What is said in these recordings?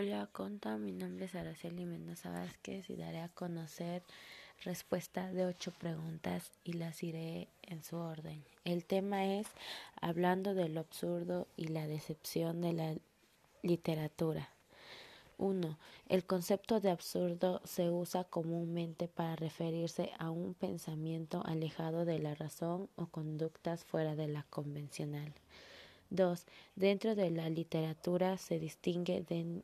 Hola, conta. Mi nombre es Araceli Mendoza Vázquez y daré a conocer respuesta de ocho preguntas y las iré en su orden. El tema es hablando de lo absurdo y la decepción de la literatura. 1. El concepto de absurdo se usa comúnmente para referirse a un pensamiento alejado de la razón o conductas fuera de la convencional. 2. Dentro de la literatura se distingue de,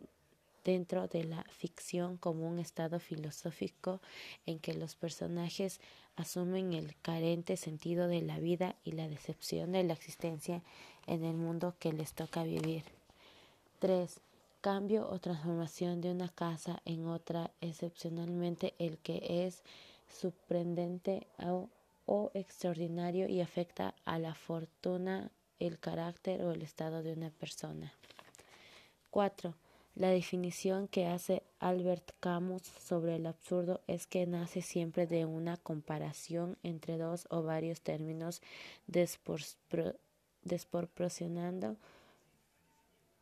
dentro de la ficción como un estado filosófico en que los personajes asumen el carente sentido de la vida y la decepción de la existencia en el mundo que les toca vivir. 3. Cambio o transformación de una casa en otra, excepcionalmente el que es sorprendente o, extraordinario y afecta a la fortuna, el carácter o el estado de una persona. 4. La definición que hace Albert Camus sobre el absurdo es que nace siempre de una comparación entre dos o varios términos desproporcionando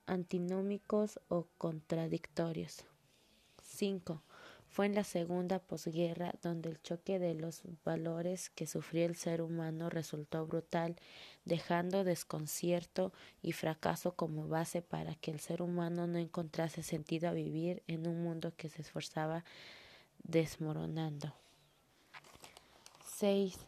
antinómicos o contradictorios. 5. Fue en la segunda posguerra donde el choque de los valores que sufrió el ser humano resultó brutal, dejando desconcierto y fracaso como base para que el ser humano no encontrase sentido a vivir en un mundo que se esforzaba desmoronando. 6.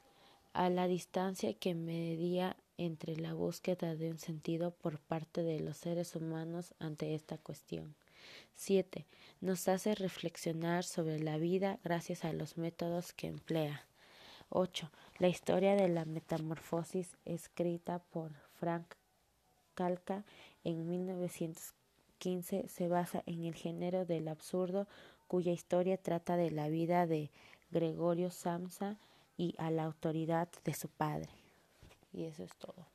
A la distancia que medía entre la búsqueda de un sentido por parte de los seres humanos ante esta cuestión. 7. Nos hace reflexionar sobre la vida gracias a los métodos que emplea. 8. La historia de la metamorfosis escrita por Frank Calca en 1915 se basa en el género del absurdo cuya historia trata de la vida de Gregorio Samsa y a la autoridad de su padre. Y eso es todo.